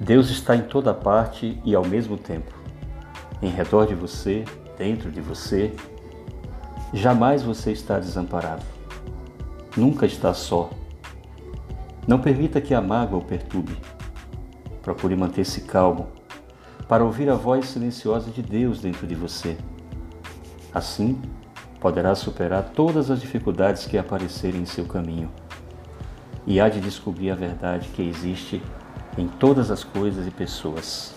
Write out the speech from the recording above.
Deus está em toda parte e ao mesmo tempo, em redor de você, dentro de você. Jamais você está desamparado. Nunca está só. Não permita que a mágoa o perturbe. Procure manter-se calmo para ouvir a voz silenciosa de Deus dentro de você. Assim, poderá superar todas as dificuldades que aparecerem em seu caminho e há de descobrir a verdade que existe em todas as coisas e pessoas.